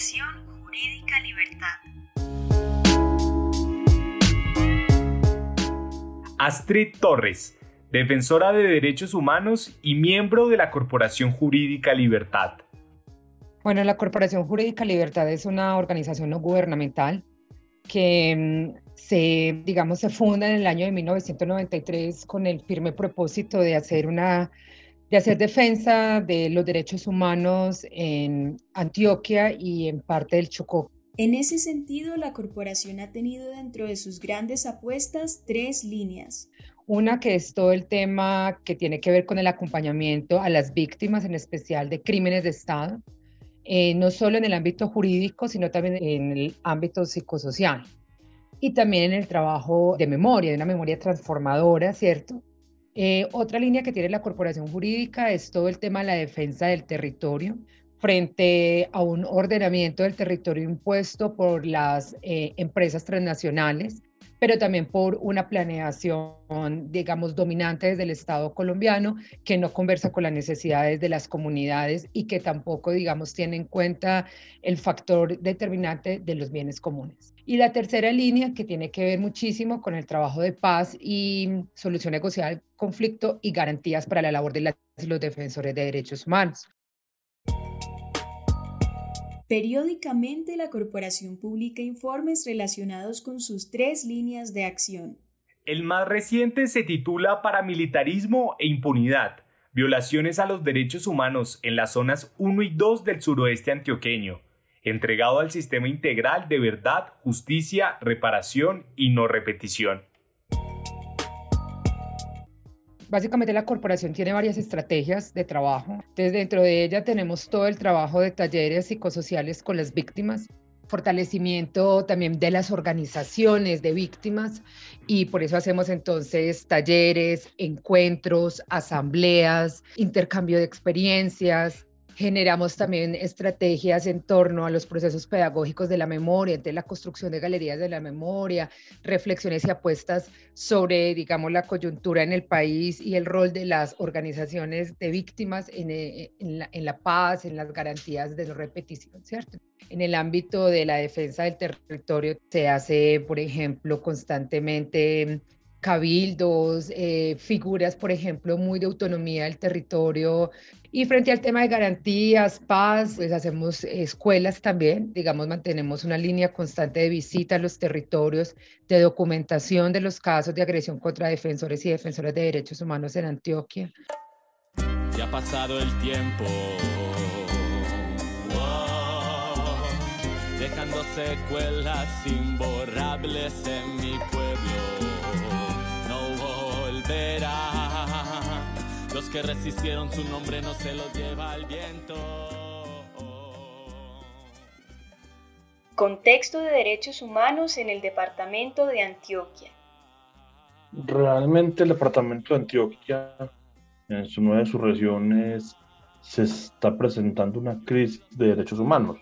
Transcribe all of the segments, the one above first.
Jurídica Libertad. Astrid Torres, defensora de derechos humanos y miembro de la Corporación Jurídica Libertad. Bueno, la Corporación Jurídica Libertad es una organización no gubernamental que mm, se, digamos, se funda en el año de 1993 con el firme propósito de hacer una de hacer defensa de los derechos humanos en Antioquia y en parte del Chocó. En ese sentido, la corporación ha tenido dentro de sus grandes apuestas tres líneas. Una que es todo el tema que tiene que ver con el acompañamiento a las víctimas, en especial de crímenes de Estado, eh, no solo en el ámbito jurídico, sino también en el ámbito psicosocial. Y también en el trabajo de memoria, de una memoria transformadora, ¿cierto? Eh, otra línea que tiene la corporación jurídica es todo el tema de la defensa del territorio frente a un ordenamiento del territorio impuesto por las eh, empresas transnacionales pero también por una planeación, digamos, dominante desde el Estado colombiano, que no conversa con las necesidades de las comunidades y que tampoco, digamos, tiene en cuenta el factor determinante de los bienes comunes. Y la tercera línea, que tiene que ver muchísimo con el trabajo de paz y solución negociada del conflicto y garantías para la labor de los defensores de derechos humanos. Periódicamente la corporación publica informes relacionados con sus tres líneas de acción. El más reciente se titula Paramilitarismo e impunidad, violaciones a los derechos humanos en las zonas 1 y 2 del suroeste antioqueño, entregado al sistema integral de verdad, justicia, reparación y no repetición. Básicamente la corporación tiene varias estrategias de trabajo. Desde dentro de ella tenemos todo el trabajo de talleres psicosociales con las víctimas, fortalecimiento también de las organizaciones de víctimas y por eso hacemos entonces talleres, encuentros, asambleas, intercambio de experiencias, Generamos también estrategias en torno a los procesos pedagógicos de la memoria, de la construcción de galerías de la memoria, reflexiones y apuestas sobre, digamos, la coyuntura en el país y el rol de las organizaciones de víctimas en, eh, la, paz, en las garantías de repetición, ¿cierto? En el ámbito de la defensa del territorio se hace, por ejemplo, constantemente cabildos, eh, figuras, por ejemplo, muy de autonomía del territorio. Y frente al tema de garantías, paz, pues hacemos escuelas también, digamos, mantenemos una línea constante de visita a los territorios, de documentación de los casos de agresión contra defensores y defensoras de derechos humanos en Antioquia. Ya ha pasado el tiempo, dejando secuelas imborrables en mi pueblo los que resistieron su nombre no se los lleva el viento. Contexto de derechos humanos en el departamento de Antioquia. Realmente el departamento de Antioquia, en su nueva de sus regiones, se está presentando una crisis de derechos humanos.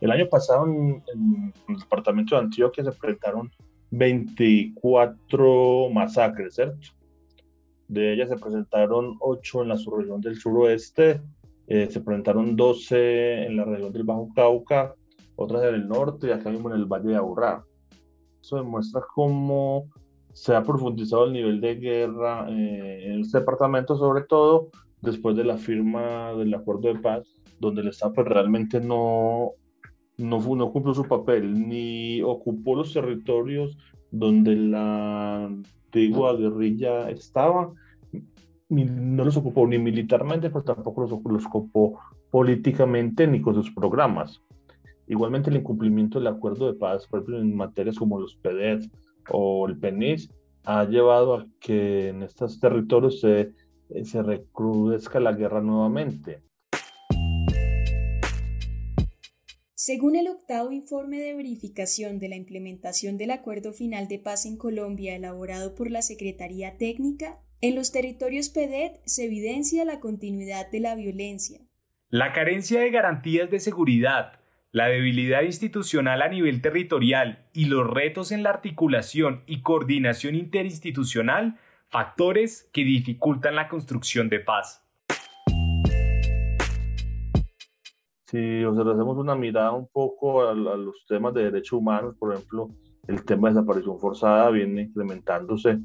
El año pasado en, en el departamento de Antioquia se presentaron 24 masacres, ¿cierto? De ellas se presentaron 8 en la subregión del suroeste, eh, se presentaron 12 en la región del Bajo Cauca, otras en el norte y acá mismo en el Valle de Aburrá. Eso demuestra cómo se ha profundizado el nivel de guerra eh, en este departamento, sobre todo después de la firma del acuerdo de paz, donde el Estado pues, realmente no, no, no cumplió su papel, ni ocupó los territorios donde la antigua guerrilla estaba, ni, no los ocupó ni militarmente, pero tampoco los, los ocupó políticamente ni con sus programas. Igualmente el incumplimiento del acuerdo de paz, por ejemplo, en materias como los PEDET o el PENIS, ha llevado a que en estos territorios se, se recrudezca la guerra nuevamente. Según el octavo informe de verificación de la implementación del Acuerdo Final de Paz en Colombia elaborado por la Secretaría Técnica, en los territorios PEDET se evidencia la continuidad de la violencia. La carencia de garantías de seguridad, la debilidad institucional a nivel territorial y los retos en la articulación y coordinación interinstitucional, factores que dificultan la construcción de paz. Si hacemos una mirada un poco a, los temas de derechos humanos, por ejemplo, el tema de desaparición forzada viene incrementándose.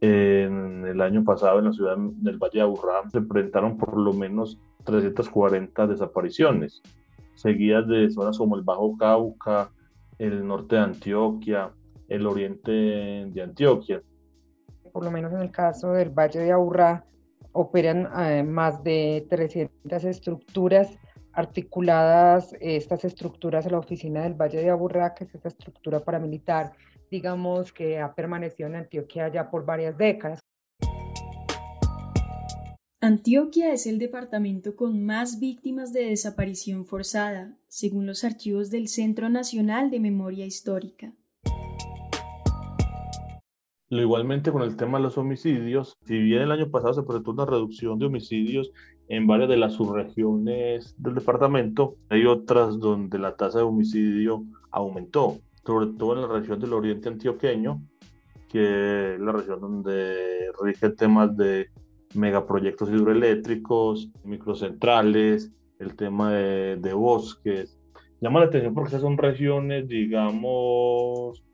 En el año pasado en la ciudad del Valle de Aburrá se presentaron por lo menos 340 desapariciones, seguidas de zonas como el Bajo Cauca, el norte de Antioquia, el oriente de Antioquia. Por lo menos en el caso del Valle de Aburrá, operan eh, más de 300 estructuras articuladas estas estructuras a la oficina del Valle de Aburrá, que es esta estructura paramilitar, digamos, que ha permanecido en Antioquia ya por varias décadas. Antioquia es el departamento con más víctimas de desaparición forzada, según los archivos del Centro Nacional de Memoria Histórica. Igualmente con el tema de los homicidios, si bien el año pasado se presentó una reducción de homicidios en varias de las subregiones del departamento, hay otras donde la tasa de homicidio aumentó, sobre todo en la región del oriente antioqueño, que es la región donde rigen temas de megaproyectos hidroeléctricos, microcentrales, el tema de bosques. Llama la atención porque esas son regiones, digamos,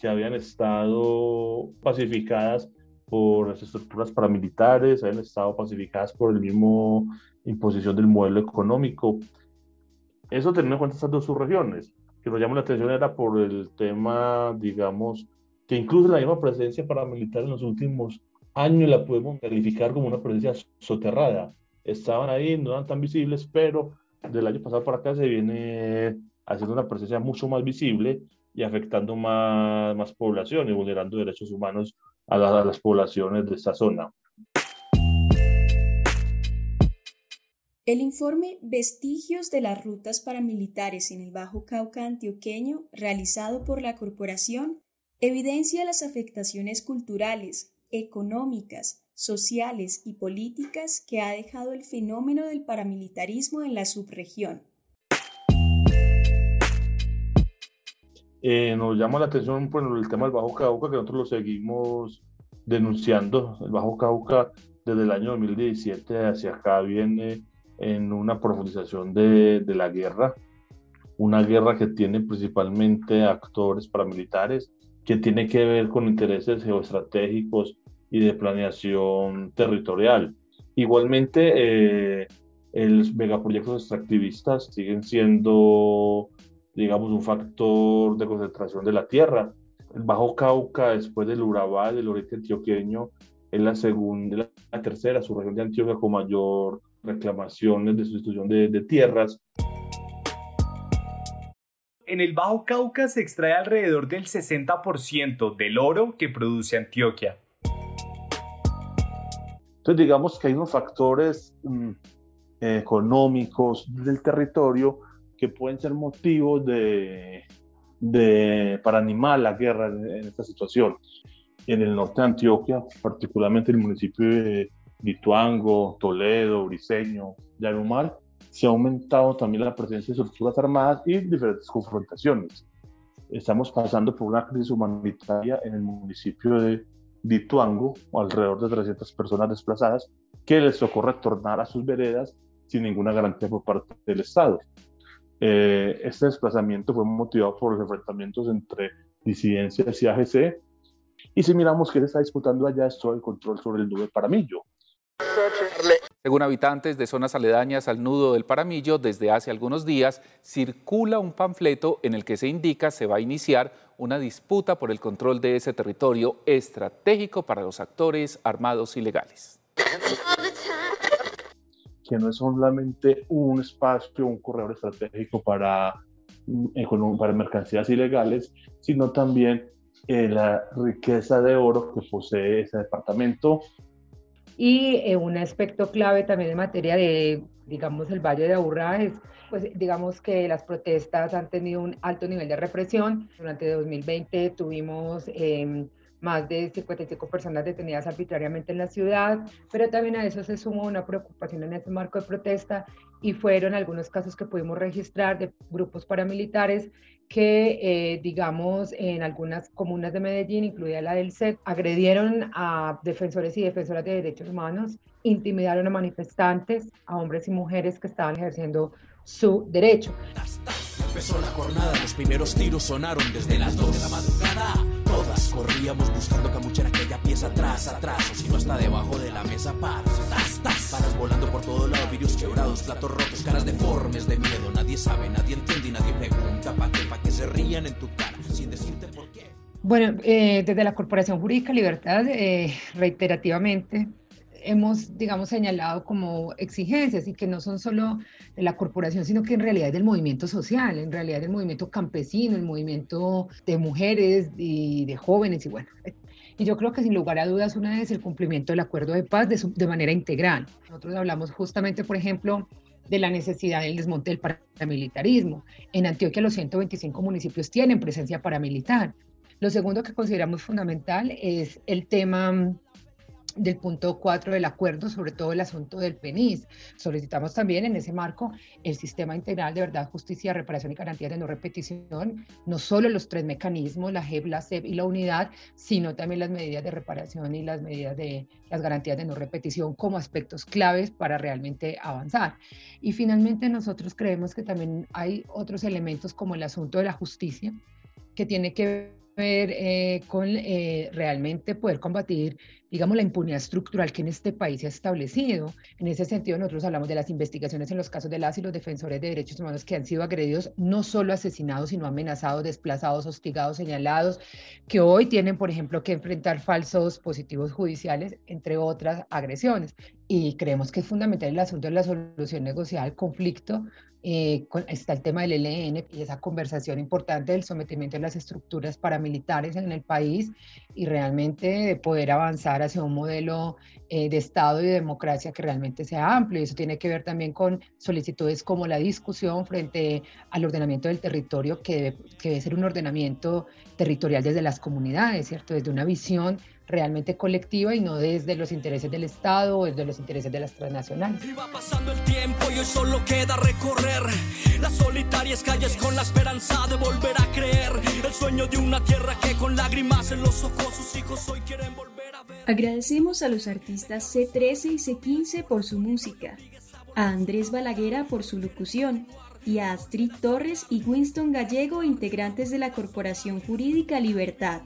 que habían estado pacificadas por las estructuras paramilitares, habían estado pacificadas por el mismo imposición del modelo económico. Eso teniendo en cuenta estas dos subregiones, que nos llama la atención era por el tema, digamos, que incluso la misma presencia paramilitar en los últimos años la podemos calificar como una presencia soterrada. Estaban ahí, no eran tan visibles, pero del año pasado para acá se viene haciendo una presencia mucho más visible y afectando más, más población y vulnerando derechos humanos a, las poblaciones de esta zona. El informe Vestigios de las rutas paramilitares en el Bajo Cauca antioqueño, realizado por la corporación, evidencia las afectaciones culturales, económicas, sociales y políticas que ha dejado el fenómeno del paramilitarismo en la subregión. Eh, nos llama la atención por el tema del Bajo Cauca, que nosotros lo seguimos denunciando. El Bajo Cauca desde el año 2017 hacia acá viene en una profundización de, de la guerra, una guerra que tiene principalmente actores paramilitares, que tiene que ver con intereses geoestratégicos y de planeación territorial. Igualmente, eh, los megaproyectos extractivistas siguen siendo digamos, un factor de concentración de la tierra. El Bajo Cauca, después del Urabá, del oriente antioqueño, es la segunda, la tercera subregión de Antioquia con mayor reclamaciones de sustitución de, de tierras. En el Bajo Cauca se extrae alrededor del 60% del oro que produce Antioquia. Entonces digamos que hay unos factores mm, económicos del territorio que pueden ser motivos de, de, para animar la guerra en, esta situación. En el norte de Antioquia, particularmente el municipio de Lituango, Toledo, Briseño, Yarumal, se ha aumentado también la presencia de estructuras armadas y diferentes confrontaciones. Estamos pasando por una crisis humanitaria en el municipio de Lituango, alrededor de 300 personas desplazadas, que les tocó retornar a sus veredas sin ninguna garantía por parte del Estado. Eh, este desplazamiento fue motivado por los enfrentamientos entre disidencias y AGC. Y si miramos que se está disputando allá es todo el control sobre el nudo del Paramillo. Según habitantes de zonas aledañas al nudo del Paramillo, desde hace algunos días circula un panfleto en el que se indica se va a iniciar una disputa por el control de ese territorio estratégico para los actores armados ilegales que no es solamente un espacio, un corredor estratégico para, mm, para mercancías ilegales, sino también eh, la riqueza de oro que posee ese departamento. Y eh, un aspecto clave también en materia de, digamos, el Valle de Aburrá es, pues, digamos que las protestas han tenido un alto nivel de represión. Durante 2020 tuvimos... Eh, más de 55 personas detenidas arbitrariamente en la ciudad, pero también a eso se sumó una preocupación en ese marco de protesta y fueron algunos casos que pudimos registrar de grupos paramilitares que, eh, digamos, en algunas comunas de Medellín, incluida la del CET, agredieron a defensores y defensoras de derechos humanos, intimidaron a manifestantes, a hombres y mujeres que estaban ejerciendo su derecho. Empezó la jornada, los primeros tiros sonaron desde las 2 de la madrugada. Corríamos buscando camuchera aquella pieza atrás, atrás, o si no hasta debajo de la mesa, paras, tas, tas, paras volando por todo lado, vidrios quebrados, platos rotos, caras deformes de miedo. Nadie sabe, nadie entiende y nadie pregunta pa' qué, pa' que se rían en tu cara, sin decirte por qué. Bueno, eh, desde la Corporación Jurídica Libertad, eh, reiterativamente, hemos, digamos, señalado como exigencias y que no son solo de la corporación, sino que en realidad es del movimiento social, en realidad del movimiento campesino, el movimiento de mujeres y de jóvenes y bueno. Y yo creo que sin lugar a dudas una es el cumplimiento del acuerdo de paz de, de manera integral. Nosotros hablamos justamente, por ejemplo, de la necesidad del desmonte del paramilitarismo. En Antioquia los 125 municipios tienen presencia paramilitar. Lo segundo que consideramos fundamental es el tema del punto 4 del acuerdo, sobre todo el asunto del PENIS. Solicitamos también en ese marco el sistema integral de verdad, justicia, reparación y garantía de no repetición, no solo los tres mecanismos, la JEP, la CEP y la unidad, sino también las medidas de reparación y las medidas de las garantías de no repetición como aspectos claves para realmente avanzar. Y finalmente nosotros creemos que también hay otros elementos como el asunto de la justicia, que tiene que ver eh, con eh, realmente poder combatir, digamos, la impunidad estructural que en este país se ha establecido. En ese sentido, nosotros hablamos de las investigaciones en los casos de las y los defensores de derechos humanos que han sido agredidos, no solo asesinados, sino amenazados, desplazados, hostigados, señalados, que hoy tienen, por ejemplo, que enfrentar falsos positivos judiciales, entre otras agresiones. Y creemos que es fundamental el asunto de la solución negociada al conflicto, eh, está el tema del ELN y esa conversación importante del sometimiento de las estructuras paramilitares en el país y realmente de poder avanzar hacia un modelo eh, de Estado y de democracia que realmente sea amplio. Y eso tiene que ver también con solicitudes como la discusión frente al ordenamiento del territorio, que debe, que debe ser un ordenamiento territorial desde las comunidades, ¿cierto? Desde una visión realmente colectiva y no desde los intereses del Estado o desde los intereses de las transnacionales. Y va pasando el tiempo y hoy solo queda recorrer las solitarias calles con la esperanza de volver a creer el sueño de una tierra que con lágrimas en los ojos sus hijos hoy quieren volver a ver. Agradecemos a los artistas C13 y C15 por su música, a Andrés Balaguera por su locución y a Astrid Torres y Winston Gallego, integrantes de la Corporación Jurídica Libertad.